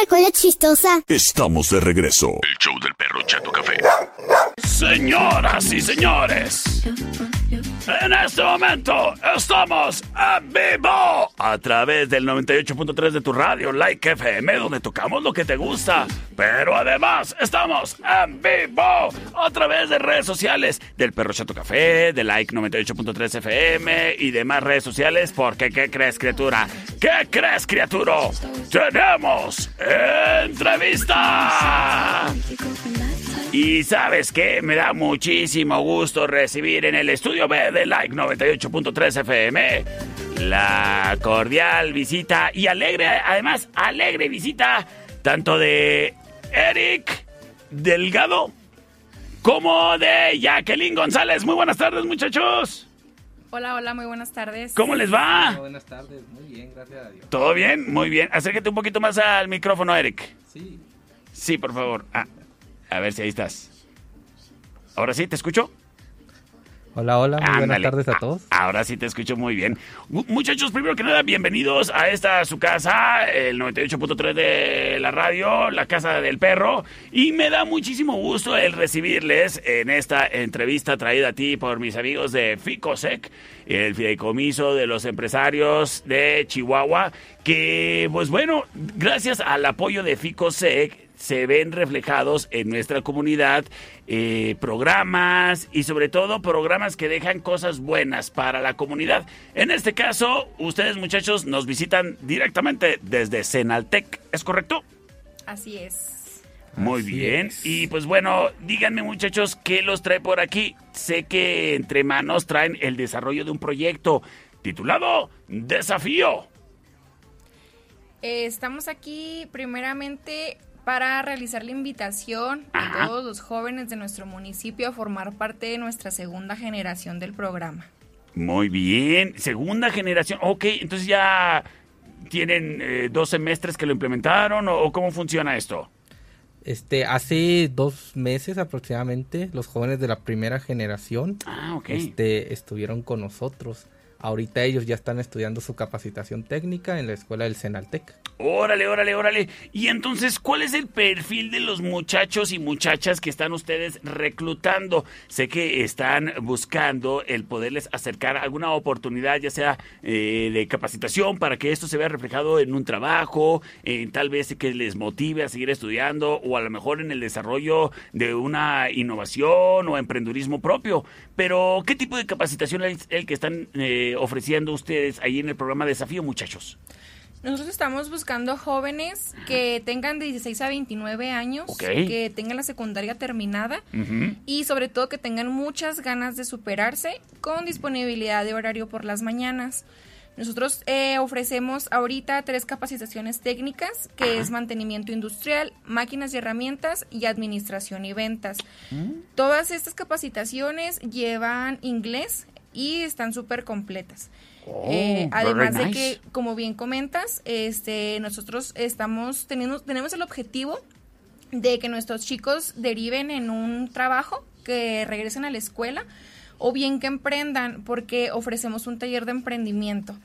la cola chistosa. Estamos de regreso. El show del perro Chato Café. Señoras y señores, en este momento estamos en vivo a través del 98.3 de tu radio Like FM, donde tocamos lo que te gusta. Pero además estamos en vivo a través de redes sociales del Perro Chato Café, de Like 98.3 FM y demás redes sociales. Porque, ¿qué crees, criatura? ¿Qué crees, criatura? ¡Tenemos entrevista! Y sabes qué, me da muchísimo gusto recibir en el estudio B de Like 98.3 FM la cordial visita y alegre, además alegre visita, tanto de Eric Delgado como de Jacqueline González. Muy buenas tardes, muchachos. Hola, hola, muy buenas tardes. ¿Cómo les va? Hola, buenas tardes, muy bien, gracias a Dios. ¿Todo bien? Muy bien. Acércate un poquito más al micrófono, Eric. Sí, Sí, por favor. Ah, a ver si ahí estás. ¿Ahora sí? ¿Te escucho? hola, hola, muy buenas tardes a Ah, todos. Ahora sí te escucho muy bien. Mu- Muchachos, primero que nada, bienvenidos a esta su casa, el 98.3 de la radio, la casa del perro. Y me da muchísimo gusto el recibirles en esta entrevista traída a ti por mis amigos de Ficosec, el fideicomiso de los empresarios de Chihuahua, que pues bueno, gracias al apoyo de Ficosec, se ven reflejados en nuestra comunidad eh, programas y sobre todo programas que dejan cosas buenas para la comunidad. En este caso, ustedes muchachos nos visitan directamente desde Senaltec, ¿es correcto? Así es. Muy Así bien. es. Y pues bueno, díganme muchachos, ¿qué los trae por aquí? Sé que entre manos traen el desarrollo de un proyecto titulado Desafío. Eh, estamos aquí primeramente para realizar la invitación Ajá. a todos los jóvenes de nuestro municipio a formar parte de nuestra segunda generación del programa. Muy bien, segunda generación. Ok, entonces ya tienen eh, dos semestres que lo implementaron o, o cómo funciona esto. Este, hace dos meses aproximadamente, los jóvenes de la primera generación, Ah, este, estuvieron con nosotros. Ahorita ellos ya están estudiando su capacitación técnica en la escuela del Senaltec. Órale, órale, órale. Y entonces, ¿cuál es el perfil de los muchachos y muchachas que están ustedes reclutando? Sé que están buscando el poderles acercar alguna oportunidad, ya sea eh, de capacitación, para que esto se vea reflejado en un trabajo, en tal vez que les motive a seguir estudiando, o a lo mejor en el desarrollo de una innovación o emprendurismo propio. Pero, ¿qué tipo de capacitación es el que están eh, ofreciendo ustedes ahí en el programa Desafío, muchachos? Nosotros estamos buscando jóvenes que tengan de 16 a 29 años, que tengan la secundaria terminada Ujú. y sobre todo que tengan muchas ganas de superarse con disponibilidad de horario por las mañanas. Nosotros eh, ofrecemos ahorita tres capacitaciones técnicas, que es mantenimiento industrial, máquinas y herramientas y administración y ventas. Todas estas capacitaciones llevan inglés y están súper completas. Oh, Eh, además de que, como bien comentas, este, nosotros estamos teniendo, tenemos el objetivo de que nuestros chicos deriven en un trabajo, que regresen a la escuela o bien que emprendan porque ofrecemos un taller de emprendimiento.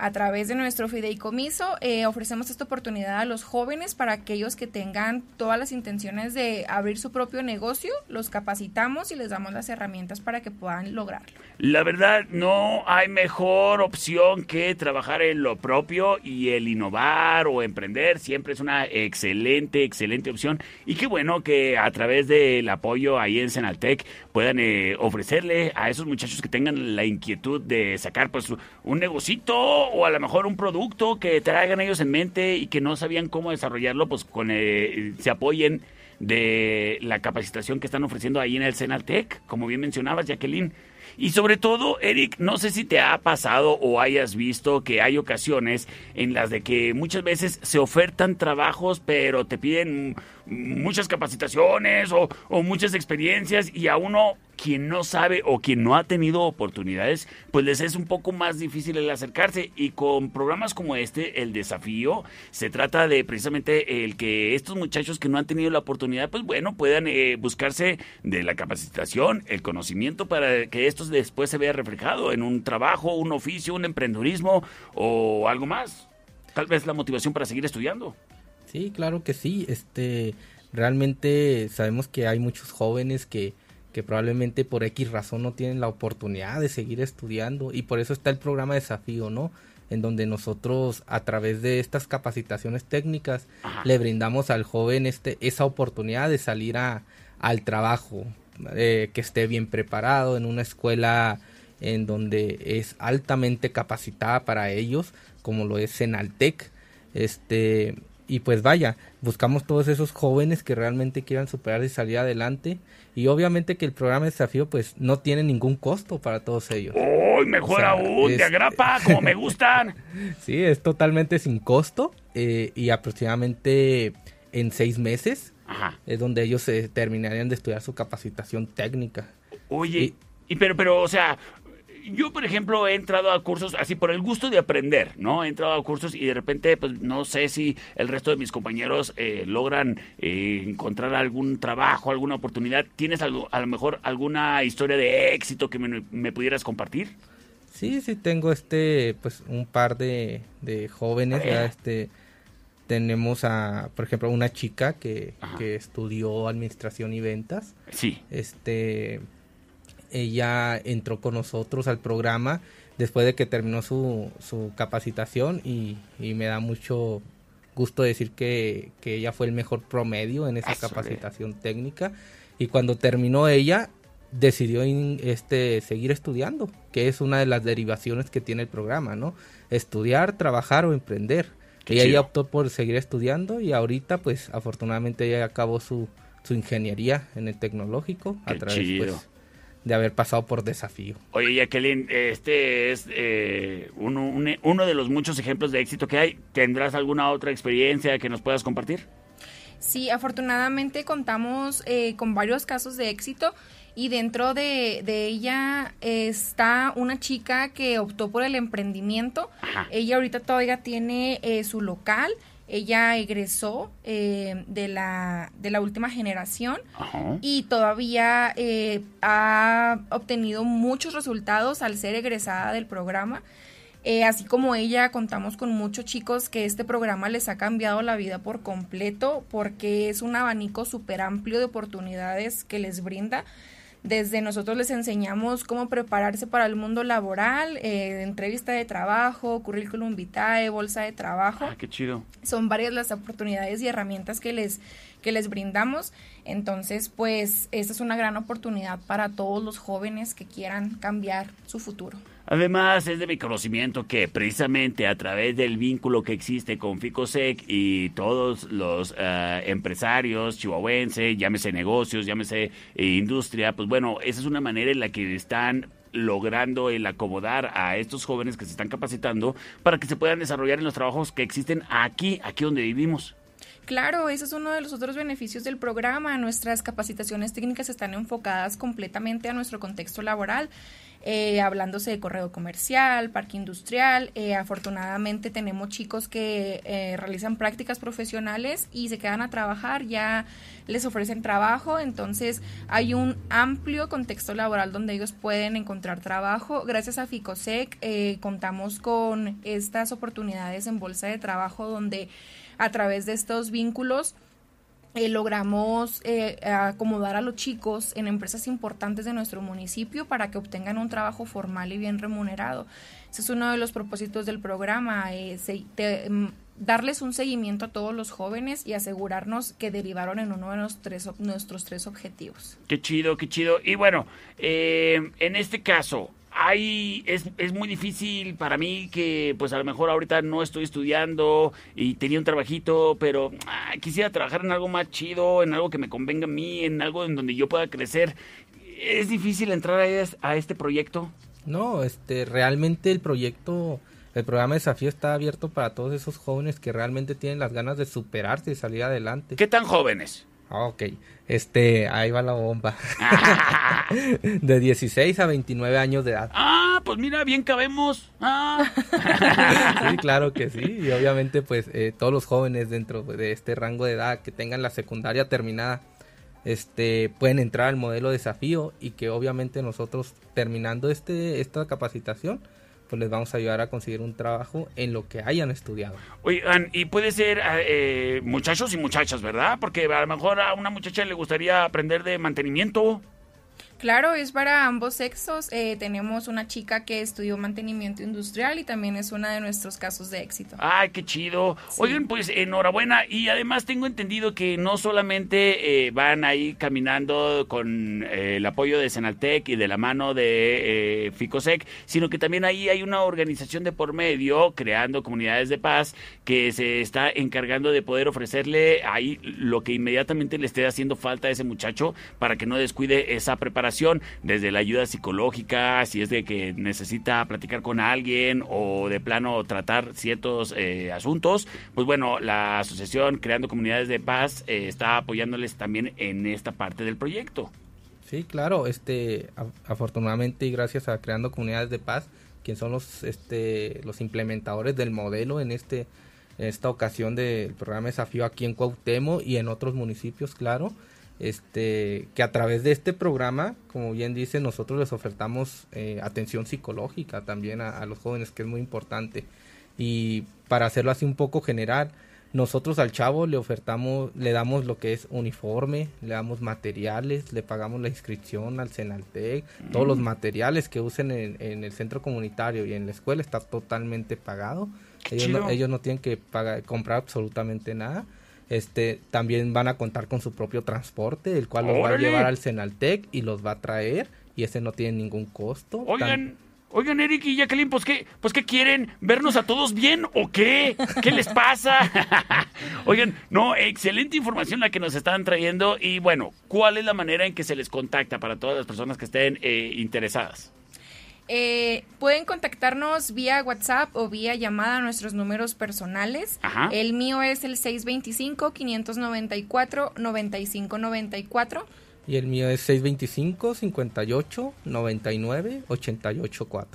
A través de nuestro fideicomiso eh, ofrecemos esta oportunidad a los jóvenes para aquellos que tengan todas las intenciones de abrir su propio negocio, los capacitamos y les damos las herramientas para que puedan lograrlo. La verdad, no hay mejor opción que trabajar en lo propio y el innovar o emprender. Siempre es una excelente, excelente opción. Y qué bueno que a través del apoyo ahí en Senaltec puedan eh, ofrecerle a esos muchachos que tengan la inquietud de sacar pues un negocito o a lo mejor un producto que traigan ellos en mente y que no sabían cómo desarrollarlo, pues con eh, se apoyen de la capacitación que están ofreciendo ahí en el Senaltec, como bien mencionabas, Jacqueline. Y sobre todo, Eric, no sé si te ha pasado o hayas visto que hay ocasiones en las de que muchas veces se ofertan trabajos, pero te piden muchas capacitaciones o, o muchas experiencias y a uno quien no sabe o quien no ha tenido oportunidades, pues les es un poco más difícil el acercarse. Y con programas como este, el desafío, se trata de precisamente el que estos muchachos que no han tenido la oportunidad, pues bueno, puedan eh, buscarse de la capacitación, el conocimiento para que esto después se vea reflejado en un trabajo, un oficio, un emprendurismo o algo más. Tal vez la motivación para seguir estudiando. Sí, claro que sí. Este, realmente sabemos que hay muchos jóvenes que, que probablemente por X razón no tienen la oportunidad de seguir estudiando y por eso está el programa Desafío, ¿no? En donde nosotros a través de estas capacitaciones técnicas le brindamos al joven este esa oportunidad de salir a, al trabajo, eh, que esté bien preparado en una escuela en donde es altamente capacitada para ellos, como lo es Senaltec. Este, y pues vaya, buscamos todos esos jóvenes que realmente quieran superar y salir adelante. Y obviamente que el programa de desafío pues no tiene ningún costo para todos ellos. ¡Uy, mejor aún! ¡De agrapa, como me gustan! sí, es totalmente sin costo eh, y aproximadamente en seis meses es donde ellos se terminarían de estudiar su capacitación técnica. Oye, y pero, pero, o sea, yo, por ejemplo, he entrado a cursos así por el gusto de aprender, ¿no? He entrado a cursos y de repente, pues no sé si el resto de mis compañeros eh, logran eh, encontrar algún trabajo, alguna oportunidad. ¿Tienes algo, a lo mejor alguna historia de éxito que me, pudieras compartir? Sí, sí, tengo este, pues un par de, jóvenes, este tenemos a, por ejemplo, una chica que, que, estudió administración y ventas. Sí. Este, ella entró con nosotros al programa después de que terminó su, su capacitación y, me da mucho gusto decir que, ella fue el mejor promedio en esa capacitación técnica y cuando terminó ella decidió este seguir estudiando, que es una de las derivaciones que tiene el programa, ¿no? Estudiar, trabajar o emprender. y ella optó por seguir estudiando y ahorita pues afortunadamente ella acabó su, su ingeniería en el tecnológico a través pues, de haber pasado por desafío. Oye, Jacqueline, este es eh, uno, uno de los muchos ejemplos de éxito que hay. ¿Tendrás alguna otra experiencia que nos puedas compartir? Sí, afortunadamente contamos eh, con varios casos de éxito y dentro de, ella está una chica que optó por el emprendimiento. Ella ahorita todavía tiene eh, su local ella egresó eh, de, la, de la última generación y todavía eh, ha obtenido muchos resultados al ser egresada del programa. Eh, así como ella, contamos con muchos chicos que este programa les ha cambiado la vida por completo porque es un abanico súper amplio de oportunidades que les brinda desde nosotros les enseñamos cómo prepararse para el mundo laboral, eh, entrevista de trabajo, currículum vitae, bolsa de trabajo. Ah, qué chido. Son varias las oportunidades y herramientas que les, que les brindamos. Entonces, pues, esta es una gran oportunidad para todos los jóvenes que quieran cambiar su futuro. Además, es de mi conocimiento que precisamente a través del vínculo que existe con Ficosec y todos los eh, empresarios chihuahuenses, llámese negocios, llámese eh, industria, pues bueno, esa es una manera en la que están logrando el acomodar a estos jóvenes que se están capacitando para que se puedan desarrollar en los trabajos que existen aquí, aquí donde vivimos. Claro, ese es uno de los otros beneficios del programa. Nuestras capacitaciones técnicas están enfocadas completamente a nuestro contexto laboral. Eh, hablándose de correo comercial, parque industrial. Eh, afortunadamente tenemos chicos que eh, realizan prácticas profesionales y se quedan a trabajar, ya les ofrecen trabajo, entonces hay un amplio contexto laboral donde ellos pueden encontrar trabajo. Gracias a Ficosec contamos con estas oportunidades en bolsa de trabajo donde a través de estos vínculos eh, logramos eh, acomodar a los chicos en empresas importantes de nuestro municipio para que obtengan un trabajo formal y bien remunerado. Ese es uno de los propósitos del programa, eh, mm, darles un seguimiento a todos los jóvenes y asegurarnos que derivaron en uno de nuestros tres, nuestros tres objetivos. Qué chido, qué chido. Y bueno, en este caso, hay, es, es muy difícil para mí que pues a lo mejor ahorita no estoy estudiando y tenía un trabajito, pero ah, quisiera trabajar en algo más chido, en algo que me convenga a mí, en algo en donde yo pueda crecer. ¿Es difícil entrar a, a este proyecto? No, este, realmente el proyecto, el programa de desafío está abierto para todos esos jóvenes que realmente tienen las ganas de superarse y salir adelante. ¿Qué tan jóvenes? Ah, ok, este, ahí va la bomba. de 16 a 29 años de edad. Ah, pues mira, bien cabemos. Ah. sí, claro que sí. Y obviamente, pues, eh, todos los jóvenes dentro de este rango de edad que tengan la secundaria terminada, este, pueden entrar al modelo desafío y que obviamente nosotros terminando este, esta capacitación, pues les vamos a ayudar a conseguir un trabajo en lo que hayan estudiado. Oigan, y puede ser eh, muchachos y muchachas, ¿verdad? Porque a lo mejor a una muchacha le gustaría aprender de mantenimiento. Claro, es para ambos sexos. Eh, tenemos una chica que estudió mantenimiento industrial y también es una de nuestros casos de éxito. Ay, qué chido. Oigan, pues enhorabuena. Y además tengo entendido que no solamente eh, van ahí caminando con eh, el apoyo de Senaltec y de la mano de Ficosec, sino que también ahí hay una organización de por medio, creando comunidades de paz, que se está encargando de poder ofrecerle ahí lo que inmediatamente le esté haciendo falta a ese muchacho para que no descuide esa preparación desde la ayuda psicológica, si es de que necesita platicar con alguien o de plano tratar ciertos eh, asuntos, pues bueno, la asociación Creando Comunidades de Paz eh, está apoyándoles también en esta parte del proyecto. Sí, claro, este, afortunadamente y gracias a Creando Comunidades de Paz, quien son los, este, los implementadores del modelo en este, esta ocasión del programa Desafío aquí en Cuauhtémoc y en otros municipios, claro este que a través de este programa, como bien dice, nosotros les ofertamos eh, atención psicológica también a, los jóvenes, que es muy importante. Y para hacerlo así un poco general, nosotros al chavo le ofertamos, le damos lo que es uniforme, le damos materiales, le pagamos la inscripción al Senaltec, todos los mm. materiales que usen en, el centro comunitario y en la escuela está totalmente pagado. Ellos no, ellos no, tienen que pagar, comprar absolutamente nada este, también van a contar con su propio transporte, el cual los va a llevar al Senaltec y los va a traer y ese no tiene ningún costo. Oigan, oigan Eric y Jacqueline, pues qué, pues qué quieren, vernos a todos bien o qué, qué les pasa. oigan, no, excelente información la que nos están trayendo y bueno, ¿cuál es la manera en que se les contacta para todas las personas que estén eh, interesadas? Eh, pueden contactarnos vía WhatsApp o vía llamada a nuestros números personales. El mío es el 625-594-9594. Y el mío es 625-58-99-884.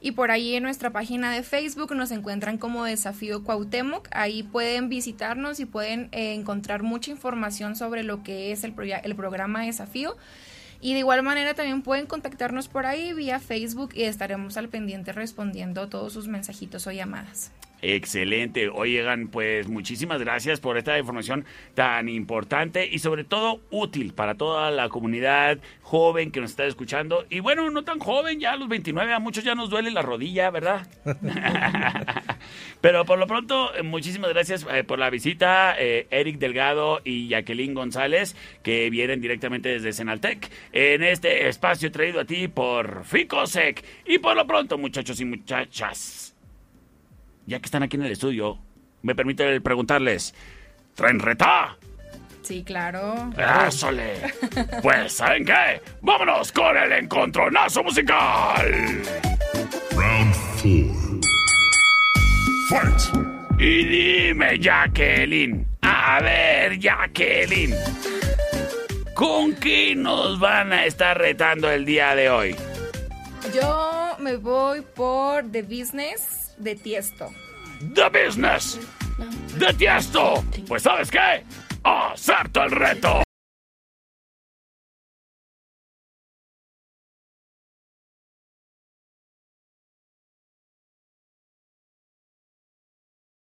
Y por ahí en nuestra página de Facebook nos encuentran como Desafío Cuauhtémoc. Ahí pueden visitarnos y pueden eh, encontrar mucha información sobre lo que es el, el programa Desafío. Y de igual manera también pueden contactarnos por ahí vía Facebook y estaremos al pendiente respondiendo todos sus mensajitos o llamadas. Excelente. Oigan, pues muchísimas gracias por esta información tan importante y sobre todo útil para toda la comunidad joven que nos está escuchando. Y bueno, no tan joven, ya a los 29, a muchos ya nos duele la rodilla, ¿verdad? Pero por lo pronto, muchísimas gracias eh, por la visita, eh, Eric Delgado y Jacqueline González, que vienen directamente desde Senaltec en este espacio traído a ti por Ficosec. Y por lo pronto, muchachos y muchachas ya que están aquí en el estudio, me permite preguntarles, ¿traen reta? Sí, claro. ¡Ésole! pues, ¿saben qué? ¡Vámonos con el encontronazo musical! Fight. Y dime, Jacqueline. A ver, Jacqueline. ¿Con qué nos van a estar retando el día de hoy? Yo me voy por The Business de Tiesto. The Business de Tiesto. Pues sabes qué? Acerta el reto.